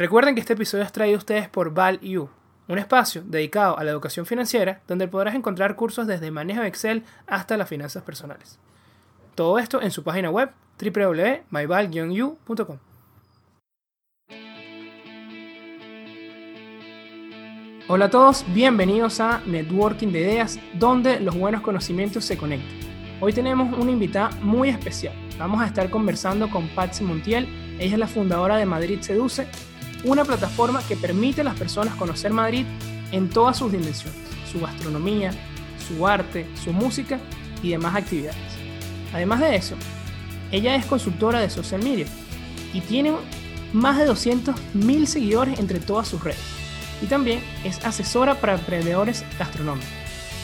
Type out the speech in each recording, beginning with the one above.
Recuerden que este episodio es traído a ustedes por ValU, un espacio dedicado a la educación financiera donde podrás encontrar cursos desde manejo de Excel hasta las finanzas personales. Todo esto en su página web www.myval-u.com. Hola a todos, bienvenidos a Networking de Ideas, donde los buenos conocimientos se conectan. Hoy tenemos una invitada muy especial. Vamos a estar conversando con Patsy Montiel. Ella es la fundadora de Madrid Seduce, una plataforma que permite a las personas conocer Madrid en todas sus dimensiones, su gastronomía, su arte, su música y demás actividades. Además de eso, ella es consultora de social media y tiene más de 200.000 seguidores entre todas sus redes y también es asesora para emprendedores gastronómicos.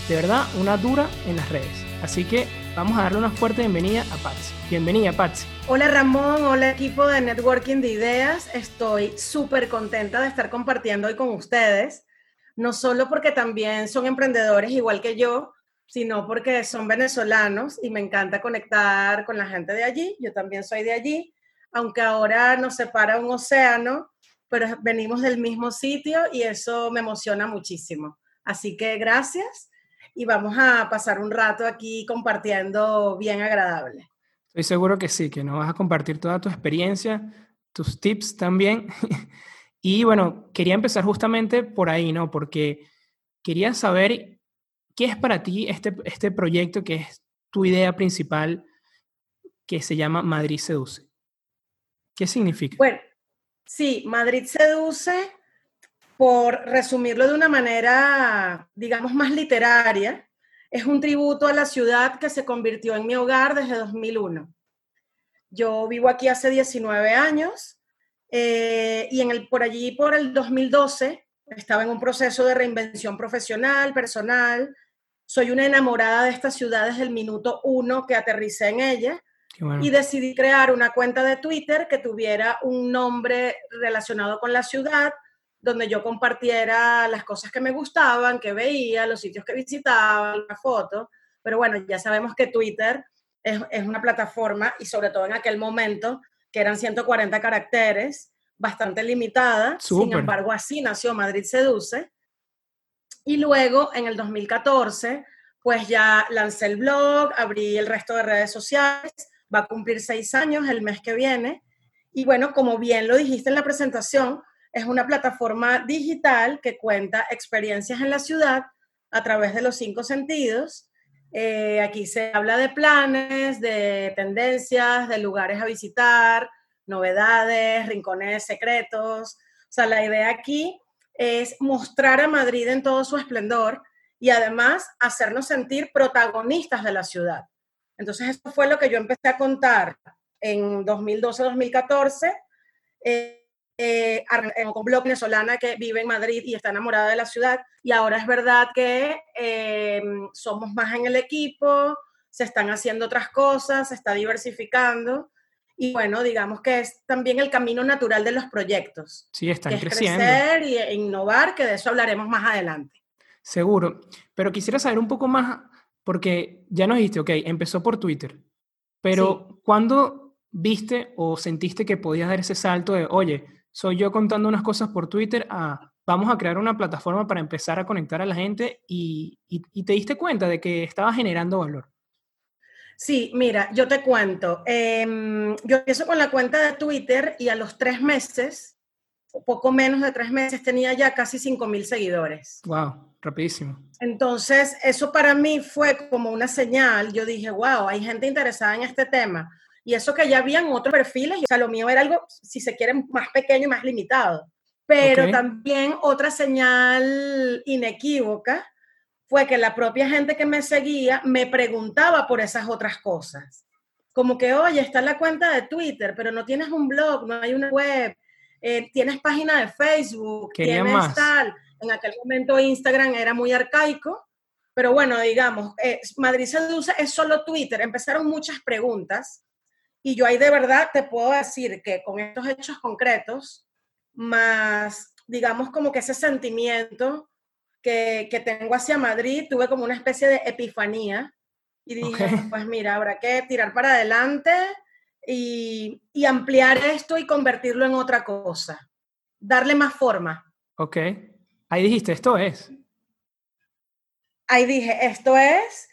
De verdad, una dura en las redes. Así que vamos a darle una fuerte bienvenida a Patsy. Bienvenida, Patsy. Hola Ramón, hola equipo de Networking de Ideas. Estoy súper contenta de estar compartiendo hoy con ustedes, no solo porque también son emprendedores igual que yo, sino porque son venezolanos y me encanta conectar con la gente de allí. Yo también soy de allí, aunque ahora nos separa un océano pero venimos del mismo sitio y eso me emociona muchísimo. Así que gracias y vamos a pasar un rato aquí compartiendo bien agradable. Estoy seguro que sí, que nos vas a compartir toda tu experiencia, tus tips también. y bueno, quería empezar justamente por ahí, ¿no? Porque quería saber qué es para ti este, este proyecto que es tu idea principal que se llama Madrid Seduce. ¿Qué significa? Bueno, Sí, Madrid seduce, por resumirlo de una manera, digamos, más literaria, es un tributo a la ciudad que se convirtió en mi hogar desde 2001. Yo vivo aquí hace 19 años eh, y en el, por allí, por el 2012, estaba en un proceso de reinvención profesional, personal. Soy una enamorada de esta ciudad desde el minuto uno que aterricé en ella y decidí crear una cuenta de Twitter que tuviera un nombre relacionado con la ciudad, donde yo compartiera las cosas que me gustaban, que veía, los sitios que visitaba, la foto. Pero bueno, ya sabemos que Twitter es, es una plataforma, y sobre todo en aquel momento, que eran 140 caracteres, bastante limitada. Sin embargo, así nació Madrid Seduce. Y luego, en el 2014, pues ya lancé el blog, abrí el resto de redes sociales va a cumplir seis años el mes que viene. Y bueno, como bien lo dijiste en la presentación, es una plataforma digital que cuenta experiencias en la ciudad a través de los cinco sentidos. Eh, aquí se habla de planes, de tendencias, de lugares a visitar, novedades, rincones secretos. O sea, la idea aquí es mostrar a Madrid en todo su esplendor y además hacernos sentir protagonistas de la ciudad. Entonces, eso fue lo que yo empecé a contar en 2012-2014 eh, eh, en un blog venezolana que vive en Madrid y está enamorada de la ciudad. Y ahora es verdad que eh, somos más en el equipo, se están haciendo otras cosas, se está diversificando. Y bueno, digamos que es también el camino natural de los proyectos. Sí, están creciendo. Crecer y innovar, que de eso hablaremos más adelante. Seguro. Pero quisiera saber un poco más porque ya nos dijiste, ok, empezó por Twitter, pero ¿cuándo viste o sentiste que podías dar ese salto de, oye, soy yo contando unas cosas por Twitter a vamos a crear una plataforma para empezar a conectar a la gente y, te diste cuenta de que estaba generando valor? Sí, mira, yo te cuento. Em, yo empiezo con la cuenta de Twitter y a los tres meses, poco menos de tres meses, tenía ya casi 5 mil seguidores. Wow. Rapidísimo. Entonces, eso para mí fue como una señal. Yo dije, wow, hay gente interesada en este tema. Y eso que ya habían otros perfiles, o sea, lo mío era algo, si se quiere, más pequeño y más limitado. Pero también otra señal inequívoca fue que la propia gente que me seguía me preguntaba por esas otras cosas. Como que, oye, está la cuenta de Twitter, pero no tienes un blog, no hay una web, eh, tienes página de Facebook, tienes tal. En aquel momento Instagram era muy arcaico, pero bueno, digamos, eh, Madrid Seduce es solo Twitter. Empezaron muchas preguntas y yo ahí de verdad te puedo decir que con estos hechos concretos, más, digamos, como que ese sentimiento que, que tengo hacia Madrid, tuve como una especie de epifanía y dije, pues mira, habrá que tirar para adelante y, y ampliar esto y convertirlo en otra cosa. darle más forma. Ok. Ahí dijiste, esto es. Ahí dije, esto es.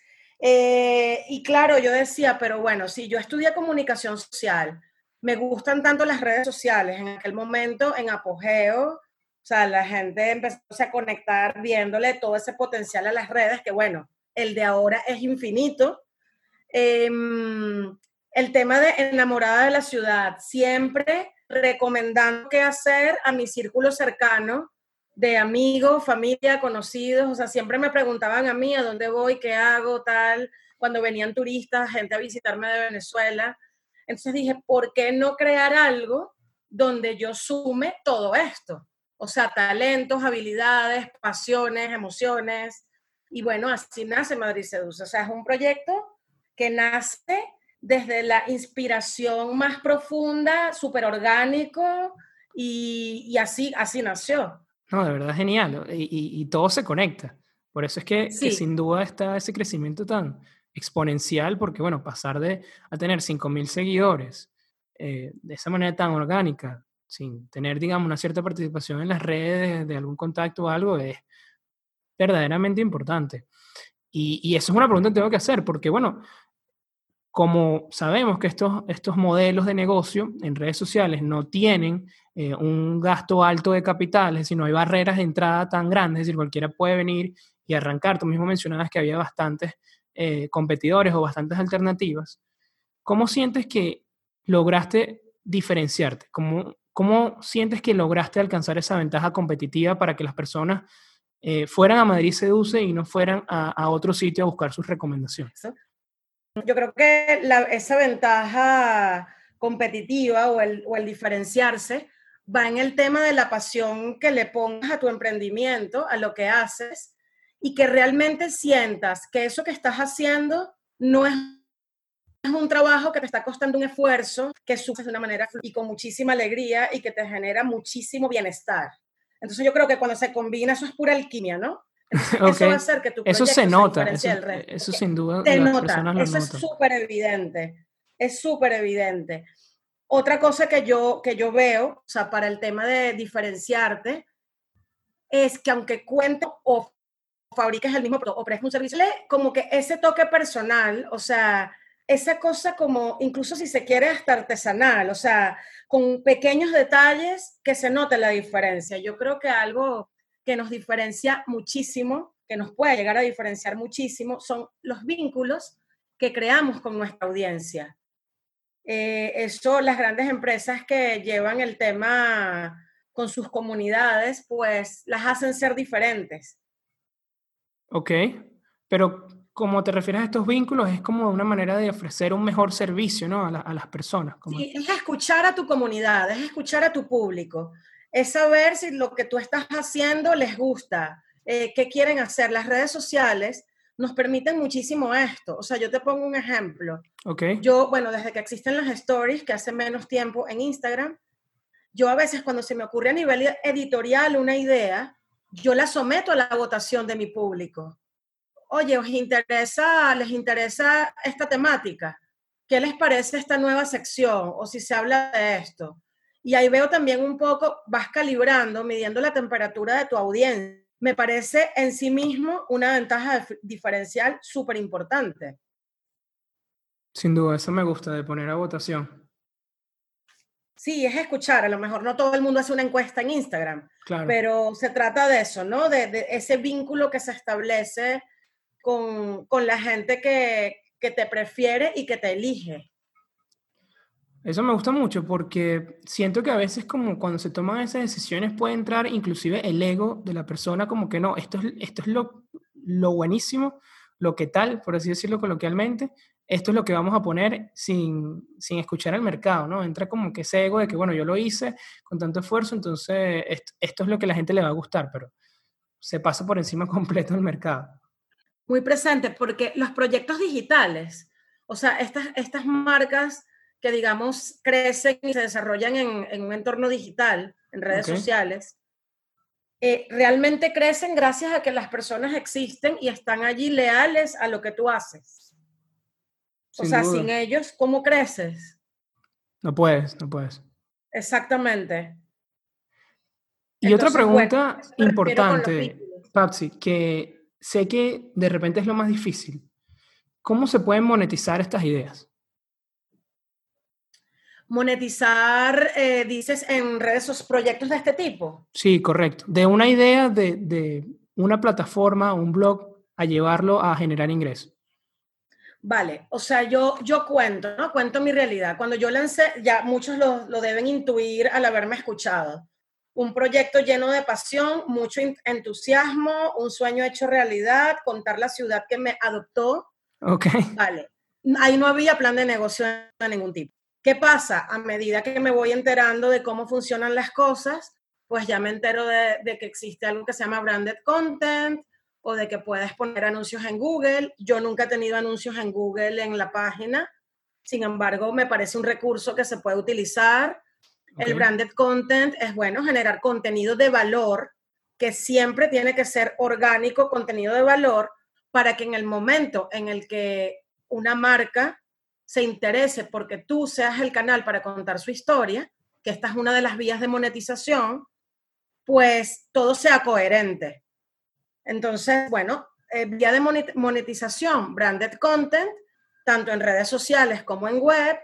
Eh, y claro, yo decía, pero bueno, si yo estudié comunicación social, me gustan tanto las redes sociales, en aquel momento, en apogeo, o sea, la gente empezó a conectar viéndole todo ese potencial a las redes, que bueno, el de ahora es infinito. Em, el tema de enamorada de la ciudad, siempre recomendando qué hacer a mi círculo cercano de amigos, familia, conocidos, o sea, siempre me preguntaban a mí a dónde voy, qué hago, tal, cuando venían turistas, gente a visitarme de Venezuela. Entonces dije, ¿por qué no crear algo donde yo sume todo esto? O sea, talentos, habilidades, pasiones, emociones. Y bueno, así nace Madrid Seduce. O sea, es un proyecto que nace desde la inspiración más profunda, súper orgánico, y, así, así nació. No, de verdad genial. Y, todo se conecta. Por eso es que, sin duda está ese crecimiento tan exponencial, porque bueno, pasar de a tener 5.000 seguidores eh, de esa manera tan orgánica, sin tener, digamos, una cierta participación en las redes, de algún contacto o algo, es verdaderamente importante. Y, y eso es una pregunta que tengo que hacer, porque bueno, como sabemos que estos, estos modelos de negocio en redes sociales no tienen eh, un gasto alto de capital, es no hay barreras de entrada tan grandes, es decir, cualquiera puede venir y arrancar. Tú mismo mencionabas que había bastantes eh, competidores o bastantes alternativas. ¿Cómo sientes que lograste diferenciarte? ¿Cómo, ¿Cómo sientes que lograste alcanzar esa ventaja competitiva para que las personas eh, fueran a Madrid Seduce y no fueran a, a otro sitio a buscar sus recomendaciones? Yo creo que esa ventaja competitiva o el, diferenciarse va en el tema de la pasión que le pongas a tu emprendimiento, a lo que haces, y que realmente sientas que eso que estás haciendo no es un trabajo que te está costando un esfuerzo, que sufres de una manera y con muchísima alegría y que te genera muchísimo bienestar. Entonces yo creo que cuando se combina, eso es pura alquimia, ¿no? Eso va a hacer que tu Eso se nota, eso, eso, sin duda. Te nota, eso es súper evidente, es súper evidente. Otra cosa que yo, que yo veo, o sea, para el tema de diferenciarte, es que aunque cuento o fabriques el mismo producto o prestes un servicio, como que ese toque personal, o sea, esa cosa como, incluso si se quiere hasta artesanal, o sea, con pequeños detalles que se note la diferencia. Yo creo que algo que nos diferencia muchísimo, que nos puede llegar a diferenciar muchísimo, son los vínculos que creamos con nuestra audiencia. Eh, eso, las grandes empresas que llevan el tema con sus comunidades, pues las hacen ser diferentes. Ok, pero como te refieres a estos vínculos, es como una manera de ofrecer un mejor servicio ¿no? a, las personas. Sí, es escuchar a tu comunidad, es escuchar a tu público es saber si lo que tú estás haciendo les gusta, eh, qué quieren hacer. Las redes sociales nos permiten muchísimo esto. O sea, yo te pongo un ejemplo. Okay. Yo, bueno, desde que existen las stories, que hace menos tiempo en Instagram, yo a veces cuando se me ocurre a nivel editorial una idea, yo la someto a la votación de mi público. Oye, ¿os interesa, les interesa esta temática? ¿Qué les parece esta nueva sección? O si se habla de esto. Y ahí veo también un poco, vas calibrando, midiendo la temperatura de tu audiencia. Me parece en sí mismo una ventaja diferencial súper importante. Sin duda, eso me gusta de poner a votación. Sí, es escuchar. A lo mejor no todo el mundo hace una encuesta en Instagram, pero se trata de eso, ¿no? De, ese vínculo que se establece con, con la gente que, que te prefiere y que te elige. Eso me gusta mucho porque siento que a veces como cuando se toman esas decisiones puede entrar inclusive el ego de la persona como que no, esto es, esto es lo, lo buenísimo, lo que tal, por así decirlo coloquialmente, esto es lo que vamos a poner sin, sin escuchar al mercado, ¿no? Entra como que ese ego de que, bueno, yo lo hice con tanto esfuerzo, entonces esto, esto es lo que a la gente le va a gustar, pero se pasa por encima completo del mercado. Muy presente, porque los proyectos digitales, o sea, estas, estas marcas que, digamos, crecen y se desarrollan en, un entorno digital, en redes sociales, eh, realmente crecen gracias a que las personas existen y están allí leales a lo que tú haces. o sea, sin ellos, ¿cómo creces? No puedes, no puedes. Exactamente. Y otra pregunta importante, Patsy, que sé que de repente es lo más difícil. ¿Cómo se pueden monetizar estas ideas? Monetizar, eh, dices, en redes, o proyectos de este tipo. Sí, correcto. De una idea de, de una plataforma, un blog, a llevarlo a generar ingresos. Vale, o sea, yo, yo cuento, ¿no? Cuento mi realidad. Cuando yo lancé, ya muchos lo, lo deben intuir al haberme escuchado. Un proyecto lleno de pasión, mucho entusiasmo, un sueño hecho realidad, contar la ciudad que me adoptó. Ok. Vale. Ahí no había plan de negocio de ningún tipo. ¿Qué pasa? A medida que me voy enterando de cómo funcionan las cosas, pues ya me entero de, de que existe algo que se llama branded content, o de que puedes poner anuncios en Google. Yo nunca he tenido anuncios en Google en la página, sin embargo, me parece un recurso que se puede utilizar. El branded content es bueno, generar contenido de valor, que siempre tiene que ser orgánico, contenido de valor, para que en el momento en el que una marca se interese porque tú seas el canal para contar su historia, que esta es una de las vías de monetización, pues todo sea coherente. Entonces, bueno, eh, vía de monetización, branded content, tanto en redes sociales como en web,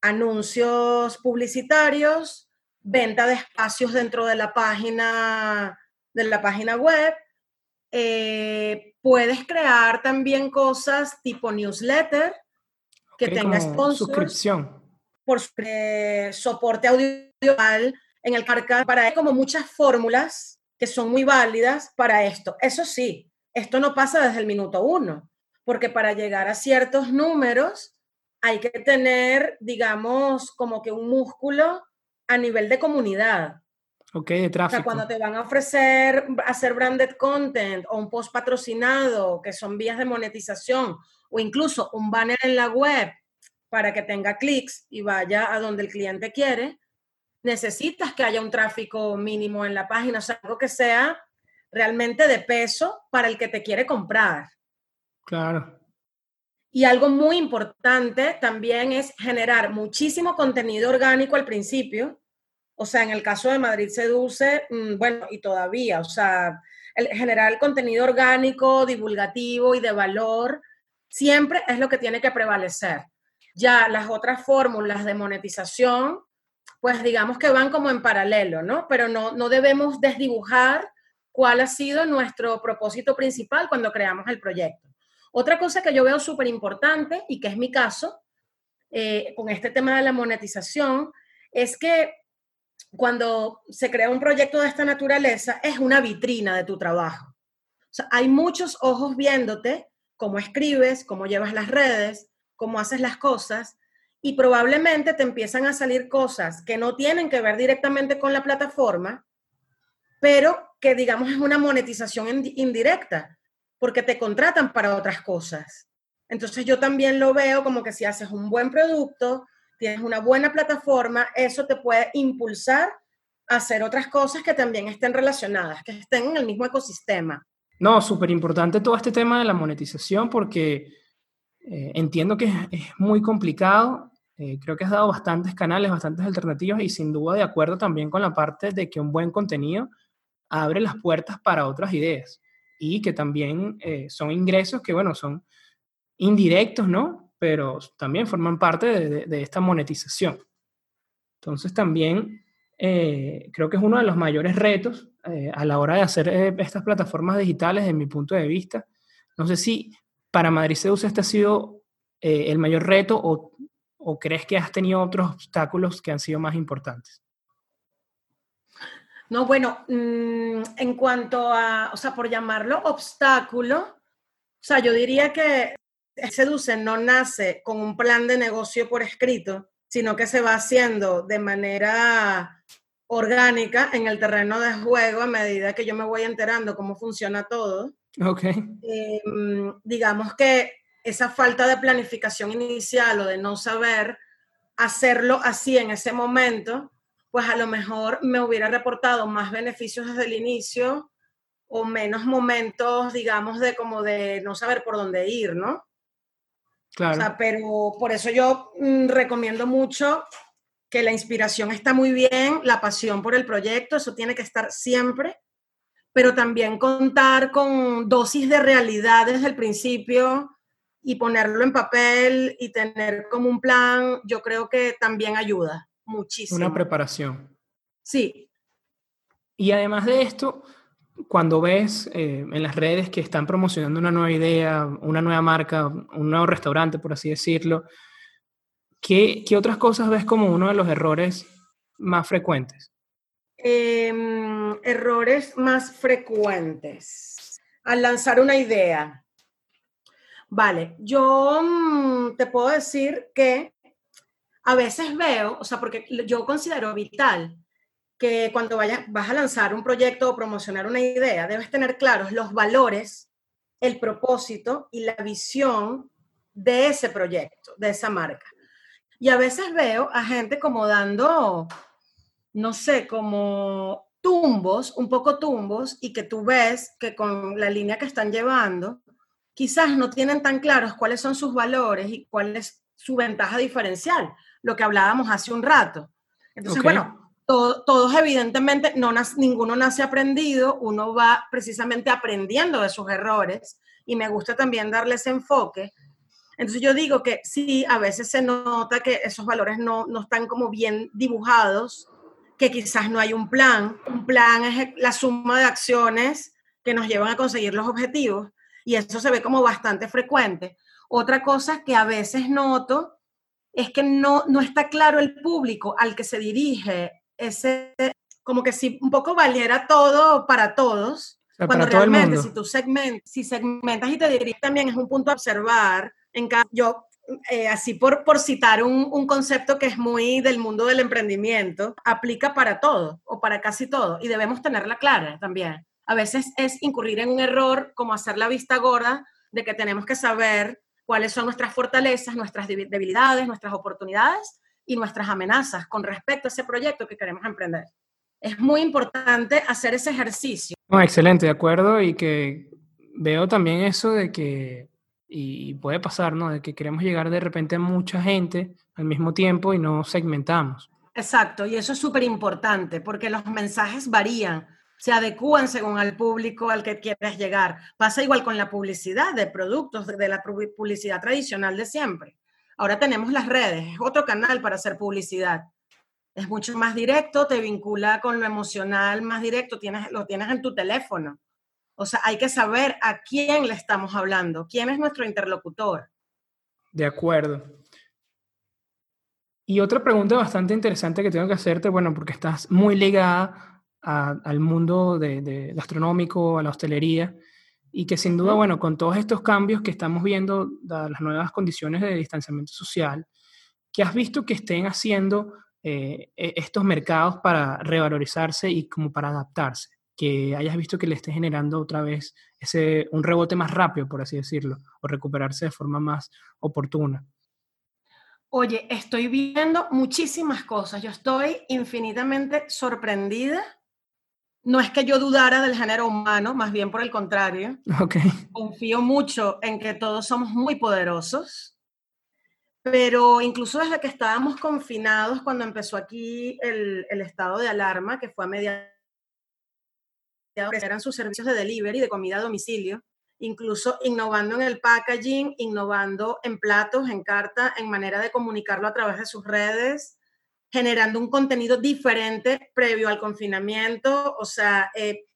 anuncios publicitarios, venta de espacios dentro de la página, de la página web. Eh, puedes crear también cosas tipo newsletter que tenga suscripción por soporte audiovisual en el carca para como muchas fórmulas que son muy válidas para esto. Eso sí, esto no pasa desde el minuto uno, porque para llegar a ciertos números hay que tener, digamos, como que un músculo a nivel de comunidad. Ok, de tráfico. O sea, cuando te van a ofrecer hacer branded content o un post patrocinado, que son vías de monetización, o incluso un banner en la web para que tenga clics y vaya a donde el cliente quiere, necesitas que haya un tráfico mínimo en la página, o sea, algo que sea realmente de peso para el que te quiere comprar. Claro. Y algo muy importante también es generar muchísimo contenido orgánico al principio. O sea, en el caso de Madrid Seduce, mm, bueno, y todavía, o sea, el, generar el contenido orgánico, divulgativo y de valor, siempre es lo que tiene que prevalecer. Ya las otras fórmulas de monetización, pues digamos que van como en paralelo, ¿no? Pero no, no debemos desdibujar cuál ha sido nuestro propósito principal cuando creamos el proyecto. Otra cosa que yo veo súper importante y que es mi caso eh, con este tema de la monetización es que cuando se crea un proyecto de esta naturaleza es una vitrina de tu trabajo. O sea, hay muchos ojos viéndote, cómo escribes, cómo llevas las redes, cómo haces las cosas, y probablemente te empiezan a salir cosas que no tienen que ver directamente con la plataforma, pero que digamos es una monetización indirecta, porque te contratan para otras cosas. Entonces yo también lo veo como que si haces un buen producto, tienes una buena plataforma, eso te puede impulsar a hacer otras cosas que también estén relacionadas, que estén en el mismo ecosistema. No, súper importante todo este tema de la monetización porque eh, entiendo que es, muy complicado. Eh, creo que has dado bastantes canales, bastantes alternativas y sin duda de acuerdo también con la parte de que un buen contenido abre las puertas para otras ideas y que también eh, son ingresos que, bueno, son indirectos, ¿no? Pero también forman parte de, esta monetización. Entonces también creo que es uno de los mayores retos a la hora de hacer estas plataformas digitales, desde mi punto de vista. No sé si para Madrid Seduce este ha sido eh, el mayor reto o, crees que has tenido otros obstáculos que han sido más importantes? No, bueno, mm, en cuanto a, o sea, por llamarlo obstáculo, o sea, yo diría que Seduce no nace con un plan de negocio por escrito, sino que se va haciendo de manera orgánica en el terreno de juego a medida que yo me voy enterando cómo funciona todo. Ok. Em, digamos que esa falta de planificación inicial o de no saber hacerlo así en ese momento, pues a lo mejor me hubiera reportado más beneficios desde el inicio o menos momentos, digamos, de como de no saber por dónde ir, ¿no? Claro. O sea, pero por eso yo mm, recomiendo mucho que la inspiración está muy bien, la pasión por el proyecto, eso tiene que estar siempre, pero también contar con dosis de realidad desde el principio y ponerlo en papel y tener como un plan, yo creo que también ayuda muchísimo. Una preparación. Sí. Y además de esto, cuando ves eh, en las redes que están promocionando una nueva idea, una nueva marca, un nuevo restaurante, por así decirlo, ¿qué, otras cosas ves como uno de los errores más frecuentes? Em, errores más frecuentes. Al lanzar una idea. Vale, yo mm, te puedo decir que a veces veo, o sea, porque yo considero vital que cuando vayas, vas a lanzar un proyecto o promocionar una idea, debes tener claros los valores, el propósito y la visión de ese proyecto, de esa marca. Y a veces veo a gente como dando, no sé, como tumbos, un poco tumbos, y que tú ves que con la línea que están llevando, quizás no tienen tan claros cuáles son sus valores y cuál es su ventaja diferencial, lo que hablábamos hace un rato. Entonces, bueno, todos evidentemente, no ninguno nace aprendido, uno va precisamente aprendiendo de sus errores y me gusta también darle ese enfoque. Entonces yo digo que sí, a veces se nota que esos valores no, no están como bien dibujados, que quizás no hay un plan. Un plan es la suma de acciones que nos llevan a conseguir los objetivos y eso se ve como bastante frecuente. Otra cosa que a veces noto es que no, no está claro el público al que se dirige ese, como que si un poco valiera todo para todos, cuando realmente si tú segment, si segmentas y te diriges también es un punto a observar. En yo, eh, así por, por citar un, un, concepto que es muy del mundo del emprendimiento, aplica para todo o para casi todo y debemos tenerla clara también. A veces es incurrir en un error como hacer la vista gorda de que tenemos que saber cuáles son nuestras fortalezas, nuestras debilidades, nuestras oportunidades y nuestras amenazas con respecto a ese proyecto que queremos emprender. Es muy importante hacer ese ejercicio. excelente, de acuerdo, y que veo también eso de que, y puede pasar, ¿no? De que queremos llegar de repente a mucha gente al mismo tiempo y no segmentamos. Exacto, y eso es súper importante porque los mensajes varían, se adecúan según al público al que quieres llegar. Pasa igual con la publicidad de productos, de la publicidad tradicional de siempre. Ahora tenemos las redes, es otro canal para hacer publicidad. Es mucho más directo, te vincula con lo emocional más directo, tienes, lo tienes en tu teléfono. O sea, hay que saber a quién le estamos hablando, quién es nuestro interlocutor. De acuerdo. Y otra pregunta bastante interesante que tengo que hacerte, bueno, porque estás muy ligada al mundo de, gastronómico, a la hostelería, y que sin duda, bueno, con todos estos cambios que estamos viendo, dadas las nuevas condiciones de distanciamiento social, ¿qué has visto que estén haciendo eh, e, estos mercados para revalorizarse y como para adaptarse? Que hayas visto que le esté generando otra vez ese, un rebote más rápido, por así decirlo, o recuperarse de forma más oportuna. Oye, estoy viendo muchísimas cosas. Yo estoy infinitamente sorprendida no es que yo dudara del género humano, más bien por el contrario. Okay. Confío mucho en que todos somos muy poderosos, pero incluso desde que estábamos confinados, cuando empezó aquí el, estado de alarma, que fue a mediados, eran sus servicios de delivery, de comida a domicilio, incluso innovando en el packaging, innovando en platos, en carta, en manera de comunicarlo a través de sus redes, generando un contenido diferente previo al confinamiento. O sea, eh,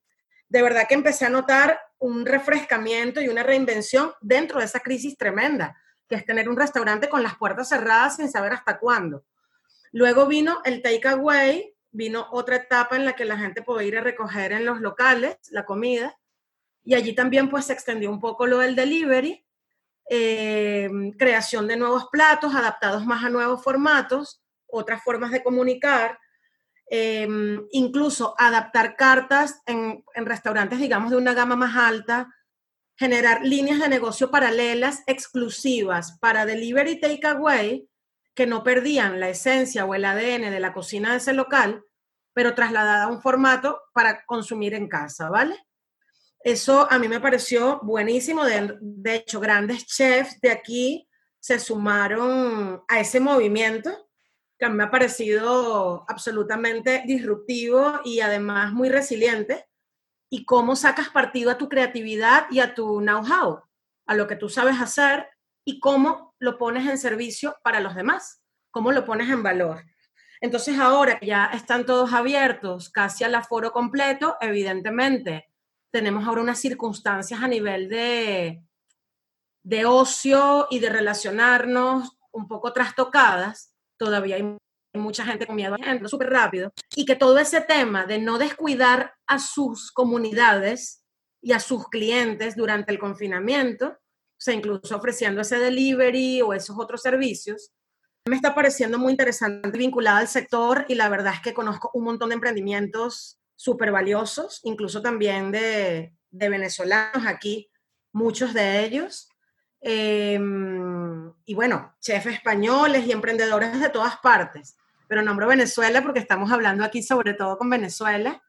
de verdad que empecé a notar un refrescamiento y una reinvención dentro de esa crisis tremenda, que es tener un restaurante con las puertas cerradas sin saber hasta cuándo. Luego vino el takeaway, vino otra etapa en la que la gente podía ir a recoger en los locales la comida, y allí también pues se extendió un poco lo del delivery, eh, creación de nuevos platos adaptados más a nuevos formatos, otras formas de comunicar, em, incluso adaptar cartas en, en restaurantes, digamos, de una gama más alta, generar líneas de negocio paralelas exclusivas para delivery takeaway que no perdían la esencia o el ADN de la cocina de ese local, pero trasladada a un formato para consumir en casa, ¿vale? Eso a mí me pareció buenísimo. De, hecho, grandes chefs de aquí se sumaron a ese movimiento que me ha parecido absolutamente disruptivo y además muy resiliente, y cómo sacas partido a tu creatividad y a tu know-how, a lo que tú sabes hacer y cómo lo pones en servicio para los demás, cómo lo pones en valor. Entonces ahora ya están todos abiertos, casi al aforo completo, evidentemente tenemos ahora unas circunstancias a nivel de, de ocio y de relacionarnos un poco trastocadas. Todavía hay mucha gente con miedo a súper rápido. Y que todo ese tema de no descuidar a sus comunidades y a sus clientes durante el confinamiento, sea, incluso ofreciendo ese delivery o esos otros servicios, me está pareciendo muy interesante vinculada al sector y la verdad es que conozco un montón de emprendimientos súper valiosos, incluso también de, de, venezolanos aquí, muchos de ellos. Em, y bueno, chefs españoles y emprendedores de todas partes. Pero nombro Venezuela porque estamos hablando aquí sobre todo con Venezuela,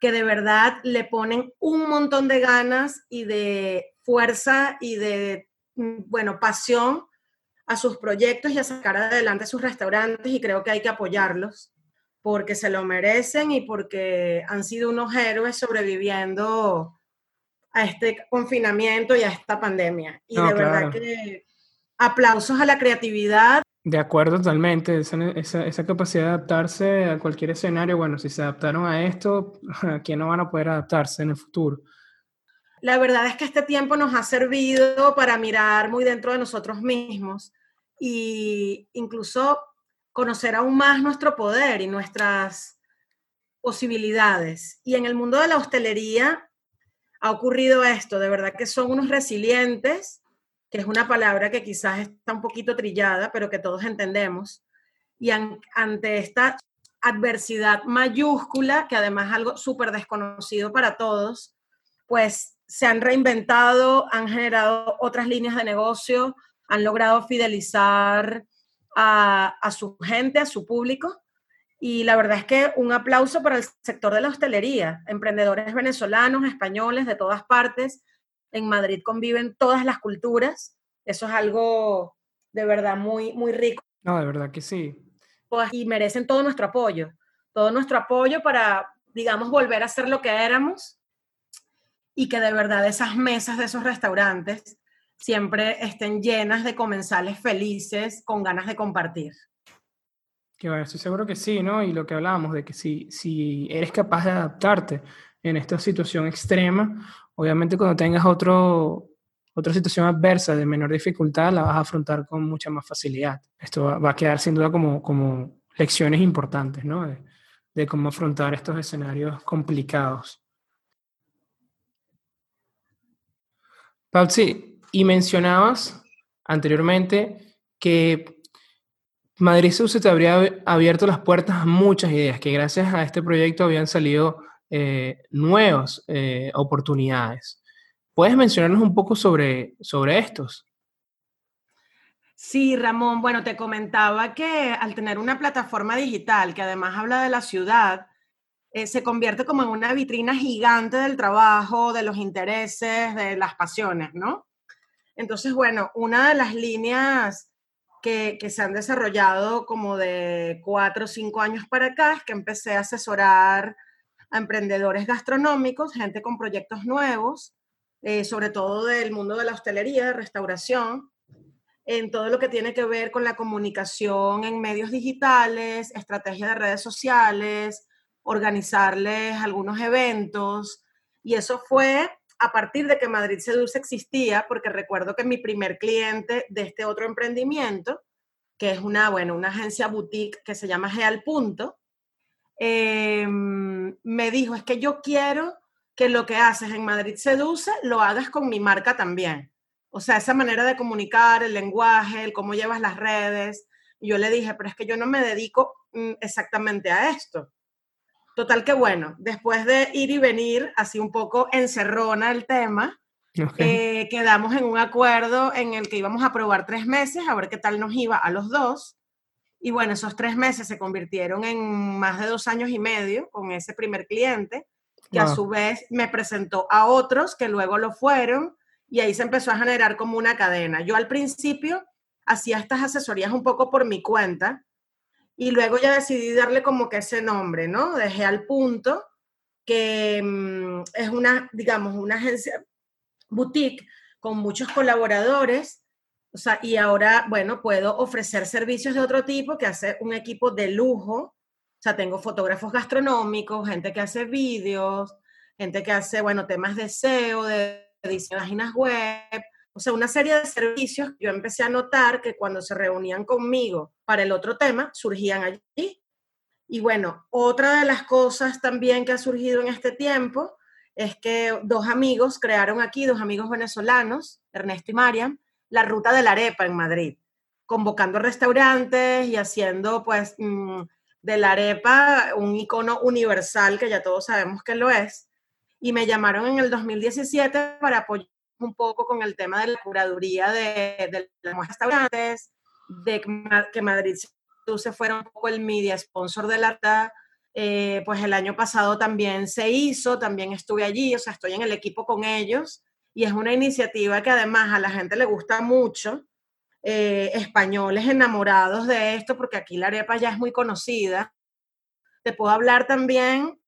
que de verdad le ponen un montón de ganas y de fuerza y de, mm, bueno, pasión a sus proyectos y a sacar adelante sus restaurantes y creo que hay que apoyarlos porque se lo merecen y porque han sido unos héroes sobreviviendo a este confinamiento y a esta pandemia. Y de verdad que aplausos a la creatividad. De acuerdo totalmente, esa, esa, capacidad de adaptarse a cualquier escenario, bueno, si se adaptaron a esto, ¿a quién no van a poder adaptarse en el futuro? La verdad es que este tiempo nos ha servido para mirar muy dentro de nosotros mismos y incluso conocer aún más nuestro poder y nuestras posibilidades. Y en el mundo de la hostelería ha ocurrido esto, de verdad que son unos resilientes, que es una palabra que quizás está un poquito trillada, pero que todos entendemos. Y ante esta adversidad mayúscula, que además es algo súper desconocido para todos, pues se han reinventado, han generado otras líneas de negocio, han logrado fidelizar a, su gente, a su público. Y la verdad es que un aplauso para el sector de la hostelería, emprendedores venezolanos, españoles, de todas partes. En Madrid conviven todas las culturas. Eso es algo de verdad muy, muy rico. No, de verdad que sí. Y merecen todo nuestro apoyo, todo nuestro apoyo para, digamos, volver a ser lo que éramos y que de verdad esas mesas de esos restaurantes siempre estén llenas de comensales felices con ganas de compartir. Que bueno, estoy seguro que sí, ¿no? Y lo que hablábamos de que si, si eres capaz de adaptarte en esta situación extrema, obviamente cuando tengas otro, otra situación adversa de menor dificultad, la vas a afrontar con mucha más facilidad. Esto va, a quedar sin duda como, como lecciones importantes, ¿no? De, de cómo afrontar estos escenarios complicados. Pautsi, y mencionabas anteriormente que Madrid se te habría abierto las puertas a muchas ideas, que gracias a este proyecto habían salido eh, nuevas eh, oportunidades. ¿Puedes mencionarnos un poco sobre, sobre estos? Sí, Ramón, bueno, te comentaba que al tener una plataforma digital que además habla de la ciudad, eh, se convierte como en una vitrina gigante del trabajo, de los intereses, de las pasiones, ¿no? Entonces, bueno, una de las líneas que, se han desarrollado como de cuatro o cinco años para acá es que empecé a asesorar a emprendedores gastronómicos, gente con proyectos nuevos, eh, sobre todo del mundo de la hostelería, de restauración, en todo lo que tiene que ver con la comunicación en medios digitales, estrategia de redes sociales, organizarles algunos eventos. Y eso fue a partir de que Madrid Seduce existía, porque recuerdo que mi primer cliente de este otro emprendimiento, que es una, bueno, una agencia boutique que se llama Geal Punto, em, me dijo, es que yo quiero que lo que haces en Madrid Seduce lo hagas con mi marca también. O sea, esa manera de comunicar, el lenguaje, el cómo llevas las redes. Y yo le dije, pero es que yo no me dedico mm, exactamente a esto. Total que bueno, después de ir y venir, así un poco encerrona el tema, eh, quedamos en un acuerdo en el que íbamos a probar tres meses, a ver qué tal nos iba a los dos. Y bueno, esos tres meses se convirtieron en más de dos años y medio con ese primer cliente, que a su vez me presentó a otros que luego lo fueron, y ahí se empezó a generar como una cadena. Yo al principio hacía estas asesorías un poco por mi cuenta, y luego ya decidí darle como que ese nombre, ¿no? Dejé al punto que mm, es una, digamos, una agencia boutique con muchos colaboradores, o sea, y ahora, bueno, puedo ofrecer servicios de otro tipo que hace un equipo de lujo, o sea, tengo fotógrafos gastronómicos, gente que hace vídeos, gente que hace, bueno, temas de SEO, de edición de páginas web, o sea, una serie de servicios. Yo empecé a notar que cuando se reunían conmigo para el otro tema, surgían allí. Y bueno, otra de las cosas también que ha surgido en este tiempo es que dos amigos crearon aquí, dos amigos venezolanos, Ernesto y Mariam, la ruta de la arepa en Madrid, convocando restaurantes y haciendo pues mm, de la arepa un icono universal que ya todos sabemos que lo es. Y me llamaron en el 2017 para apoyar un poco con el tema de la curaduría de, de los restaurantes, de que Madrid se fuera un poco el media sponsor de la eh, pues el año pasado también se hizo, también estuve allí, o sea, estoy en el equipo con ellos y es una iniciativa que además a la gente le gusta mucho, eh, españoles enamorados de esto, porque aquí la arepa ya es muy conocida. Te puedo hablar también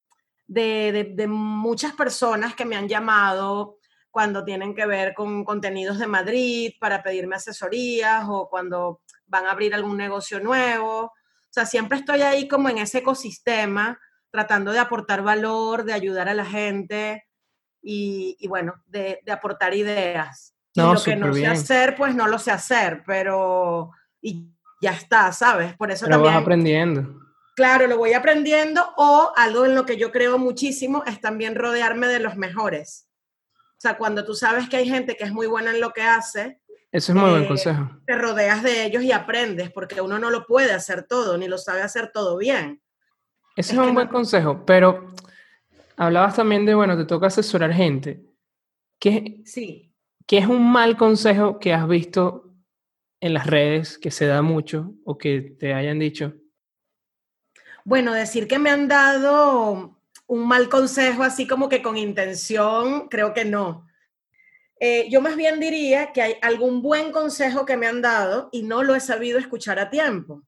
de, de muchas personas que me han llamado cuando tienen que ver con contenidos de Madrid para pedirme asesorías o cuando van a abrir algún negocio nuevo. O sea, siempre estoy ahí como en ese ecosistema, tratando de aportar valor, de ayudar a la gente y, bueno, de, aportar ideas. No, lo que no sé hacer, pues no lo sé hacer, pero y ya está, ¿sabes? Por eso pero vas aprendiendo. Claro, lo voy aprendiendo o algo en lo que yo creo muchísimo es también rodearme de los mejores sea, cuando tú sabes que hay gente que es muy buena en lo que hace, eso es muy buen eh, consejo. Te rodeas de ellos y aprendes, porque uno no lo puede hacer todo, ni lo sabe hacer todo bien. Ese es, un buen consejo, pero hablabas también de, bueno, te toca asesorar gente. ¿Qué, sí. ¿Qué es un mal consejo que has visto en las redes que se da mucho o que te hayan dicho? Bueno, decir que me han dado un mal consejo así como que con intención, creo que no. Eh, yo más bien diría que hay algún buen consejo que me han dado y no lo he sabido escuchar a tiempo,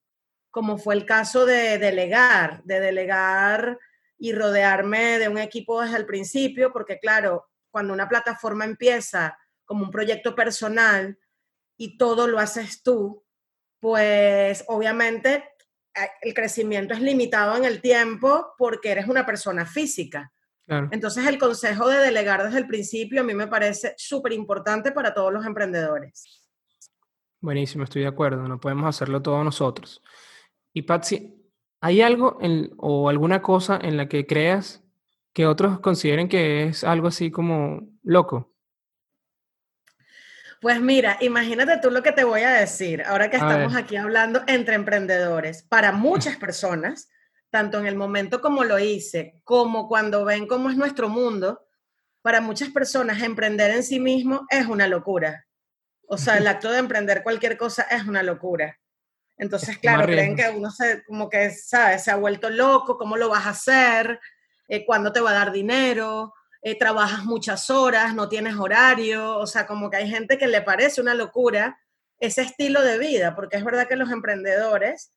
como fue el caso de delegar, de delegar y rodearme de un equipo desde el principio, porque claro, cuando una plataforma empieza como un proyecto personal y todo lo haces tú, pues obviamente el crecimiento es limitado en el tiempo porque eres una persona física. Entonces el consejo de delegar desde el principio a mí me parece súper importante para todos los emprendedores. Buenísimo, estoy de acuerdo, no podemos hacerlo todos nosotros. Y Patsy, ¿hay algo o alguna cosa en la que creas que otros consideren que es algo así como loco? Pues mira, imagínate tú lo que te voy a decir, ahora que estamos aquí hablando entre emprendedores. Para muchas personas, tanto en el momento como lo hice, como cuando ven cómo es nuestro mundo, para muchas personas emprender en sí mismo es una locura. O sea, el acto de emprender cualquier cosa es una locura. Entonces, claro, creen que uno se, como que, ¿sabes? Se ha vuelto loco, ¿cómo lo vas a hacer? Eh, ¿Cuándo te va a dar dinero? Eh, trabajas muchas horas, no tienes horario, o sea, como que hay gente que le parece una locura ese estilo de vida, porque es verdad que los emprendedores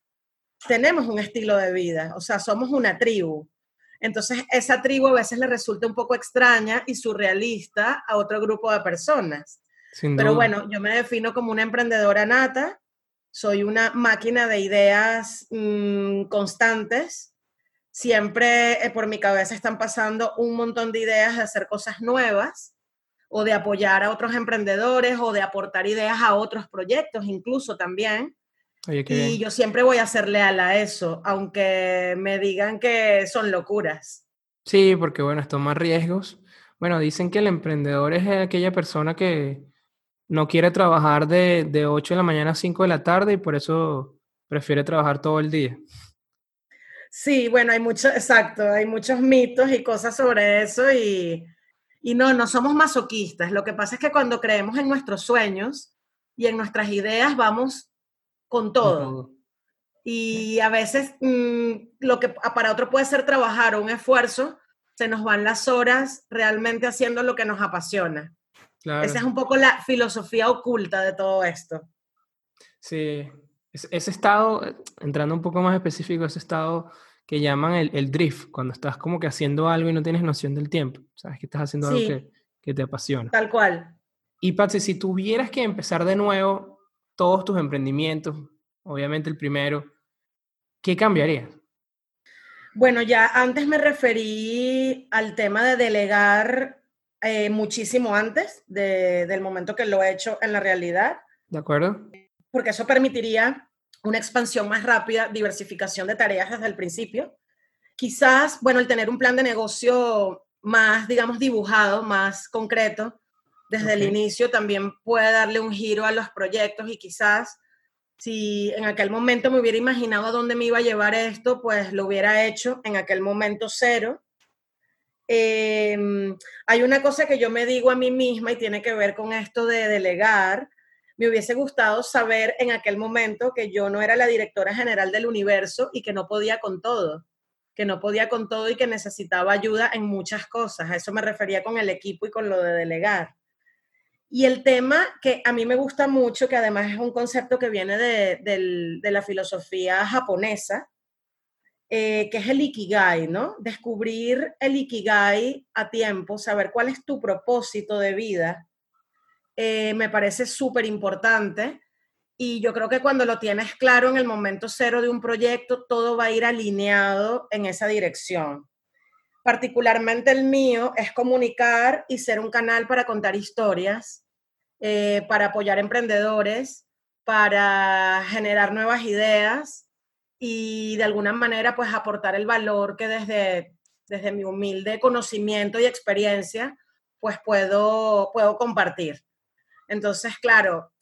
tenemos un estilo de vida, o sea, somos una tribu. Entonces, esa tribu a veces le resulta un poco extraña y surrealista a otro grupo de personas. Pero bueno, yo me defino como una emprendedora nata, soy una máquina de ideas mm, constantes, siempre eh, por mi cabeza están pasando un montón de ideas de hacer cosas nuevas o de apoyar a otros emprendedores o de aportar ideas a otros proyectos incluso también. y yo siempre voy a ser leal a eso, aunque me digan que son locuras. Sí, porque bueno, es tomar riesgos. Bueno, dicen que el emprendedor es aquella persona que no quiere trabajar de, de 8 de la mañana a 5 de la tarde y por eso prefiere trabajar todo el día. Sí, bueno, hay mucho, exacto, hay muchos mitos y cosas sobre eso y, no, no somos masoquistas. Lo que pasa es que cuando creemos en nuestros sueños y en nuestras ideas vamos con todo. Y a veces mm, lo que para otro puede ser trabajar o un esfuerzo, se nos van las horas realmente haciendo lo que nos apasiona. Esa es un poco la filosofía oculta de todo esto. Sí, ese estado, entrando un poco más específico, ese estado que llaman el, drift, cuando estás como que haciendo algo y no tienes noción del tiempo, sabes que estás haciendo algo que, que, te apasiona. Tal cual. Y Patsy, si tuvieras que empezar de nuevo todos tus emprendimientos, obviamente el primero, ¿qué cambiarías? Bueno, ya antes me referí al tema de delegar eh, muchísimo antes del momento que lo he hecho en la realidad. ¿De acuerdo? Porque eso permitiría una expansión más rápida, diversificación de tareas desde el principio. Quizás, bueno, el tener un plan de negocio más, digamos, dibujado, más concreto, desde el inicio también puede darle un giro a los proyectos y quizás si en aquel momento me hubiera imaginado a dónde me iba a llevar esto, pues lo hubiera hecho en aquel momento cero. Em, hay una cosa que yo me digo a mí misma y tiene que ver con esto de delegar. Me hubiese gustado saber en aquel momento que yo no era la directora general del universo y que no podía con todo, que no podía con todo y que necesitaba ayuda en muchas cosas. A eso me refería con el equipo y con lo de delegar. Y el tema que a mí me gusta mucho, que además es un concepto que viene de, la filosofía japonesa, eh, que es el ikigai, ¿no? Descubrir el ikigai a tiempo, saber cuál es tu propósito de vida, eh, me parece súper importante. Y yo creo que cuando lo tienes claro en el momento cero de un proyecto, todo va a ir alineado en esa dirección particularmente el mío, es comunicar y ser un canal para contar historias, eh, para apoyar emprendedores, para generar nuevas ideas y de alguna manera pues aportar el valor que desde, desde mi humilde conocimiento y experiencia pues puedo, puedo compartir. Entonces, claro,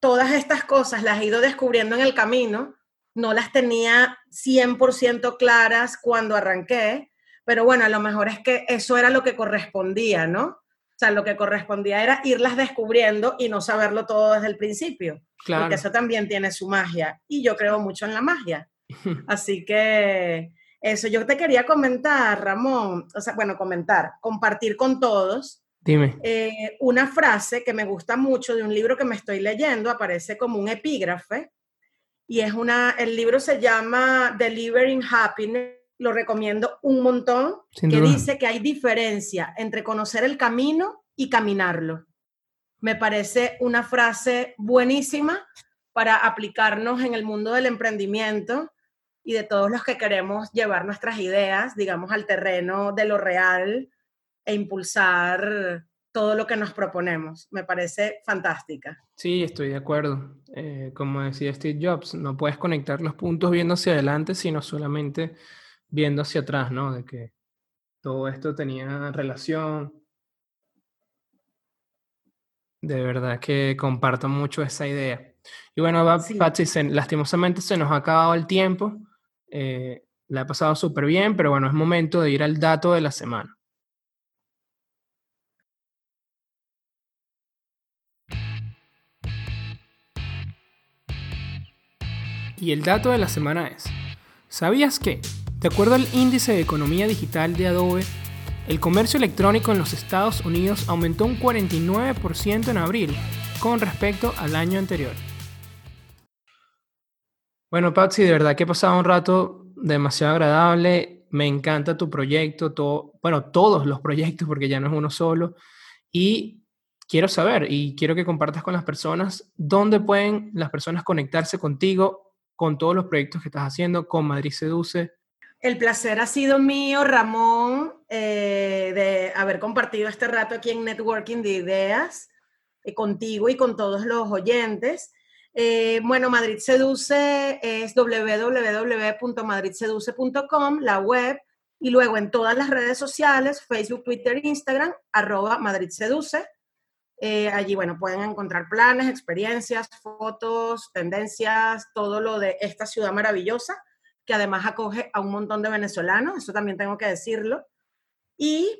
todas estas cosas las he ido descubriendo en el camino, no las tenía 100% claras cuando arranqué, pero bueno, a lo mejor es que eso era lo que correspondía, ¿no? O sea, lo que correspondía era irlas descubriendo y no saberlo todo desde el principio. Claro. Porque eso también tiene su magia. Y yo creo mucho en la magia. Así que eso yo te quería comentar, Ramón. O sea, bueno, comentar, compartir con todos. Dime. Eh, una frase que me gusta mucho de un libro que me estoy leyendo, aparece como un epígrafe. Y es una, el libro se llama Delivering Happiness lo recomiendo un montón, que dice que hay diferencia entre conocer el camino y caminarlo. Me parece una frase buenísima para aplicarnos en el mundo del emprendimiento y de todos los que queremos llevar nuestras ideas, digamos, al terreno de lo real e impulsar todo lo que nos proponemos. Me parece fantástica. Sí, estoy de acuerdo. Eh, como decía Steve Jobs, no puedes conectar los puntos viendo hacia adelante, sino solamente viendo hacia atrás, ¿no? De que todo esto tenía relación. De verdad que comparto mucho esa idea. Y bueno, Patsy, lastimosamente se nos ha acabado el tiempo. Eh, la he pasado súper bien, pero bueno, es momento de ir al dato de la semana. Y el dato de la semana es, ¿sabías que de acuerdo al índice de economía digital de Adobe, el comercio electrónico en los Estados Unidos aumentó un 49% en abril con respecto al año anterior. Bueno, Patsy, de verdad que he pasado un rato demasiado agradable. Me encanta tu proyecto, bueno, todos los proyectos, porque ya no es uno solo. Y quiero saber y quiero que compartas con las personas dónde pueden las personas conectarse contigo, con todos los proyectos que estás haciendo, con Madrid Seduce, el placer ha sido mío, Ramón, eh, de haber compartido este rato aquí en Networking de Ideas eh, contigo y con todos los oyentes. Eh, bueno, Madrid Seduce es www.madridseduce.com, la web, y luego en todas las redes sociales, Facebook, Twitter, Instagram, arroba Madrid Seduce. Allí, bueno, pueden encontrar planes, experiencias, fotos, tendencias, todo lo de esta ciudad maravillosa que además acoge a un montón de venezolanos, eso también tengo que decirlo. Y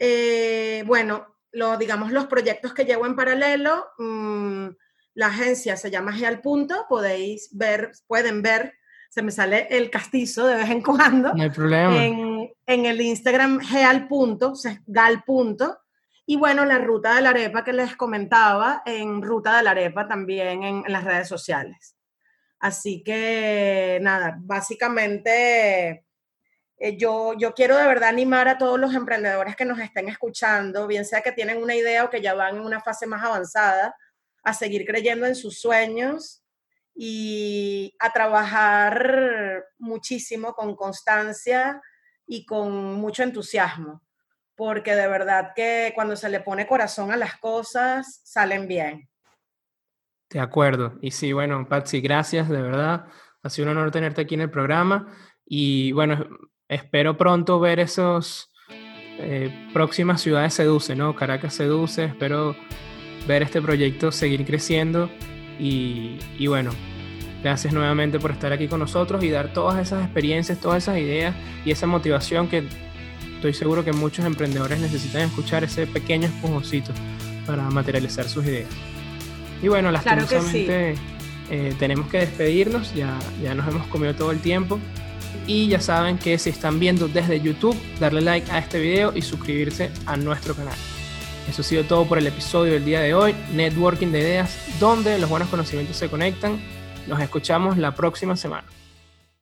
eh, bueno, lo, digamos los proyectos que llevo en paralelo, mm, la agencia se llama Geal Punto, podéis ver, pueden ver, se me sale el castizo de vez en cuando. No hay problema. En, en el Instagram Geal Punto, Gal Punto. Y bueno, la ruta de la arepa que les comentaba, en Ruta de la Arepa también en las redes sociales. Así que nada, básicamente eh, yo, yo quiero de verdad animar a todos los emprendedores que nos estén escuchando, bien sea que tienen una idea o que ya van en una fase más avanzada, a seguir creyendo en sus sueños y a trabajar muchísimo con constancia y con mucho entusiasmo, porque de verdad que cuando se le pone corazón a las cosas, salen bien. De acuerdo. Y sí, bueno, Patsy, gracias, de verdad. Ha sido un honor tenerte aquí en el programa. Y bueno, espero pronto ver esos eh, próximas ciudades Seduce, ¿no? Caracas Seduce, espero ver este proyecto seguir creciendo y, y bueno, gracias nuevamente por estar aquí con nosotros y dar todas esas experiencias, todas esas ideas y esa motivación que estoy seguro que muchos emprendedores necesitan escuchar, ese pequeño esponjocito para materializar sus ideas. Y bueno, lastimosamente eh, tenemos que despedirnos, ya, ya nos hemos comido todo el tiempo. Y ya saben que si están viendo desde YouTube, darle like a este video y suscribirse a nuestro canal. Eso ha sido todo por el episodio del día de hoy, Networking de Ideas, donde los buenos conocimientos se conectan. Nos escuchamos la próxima semana.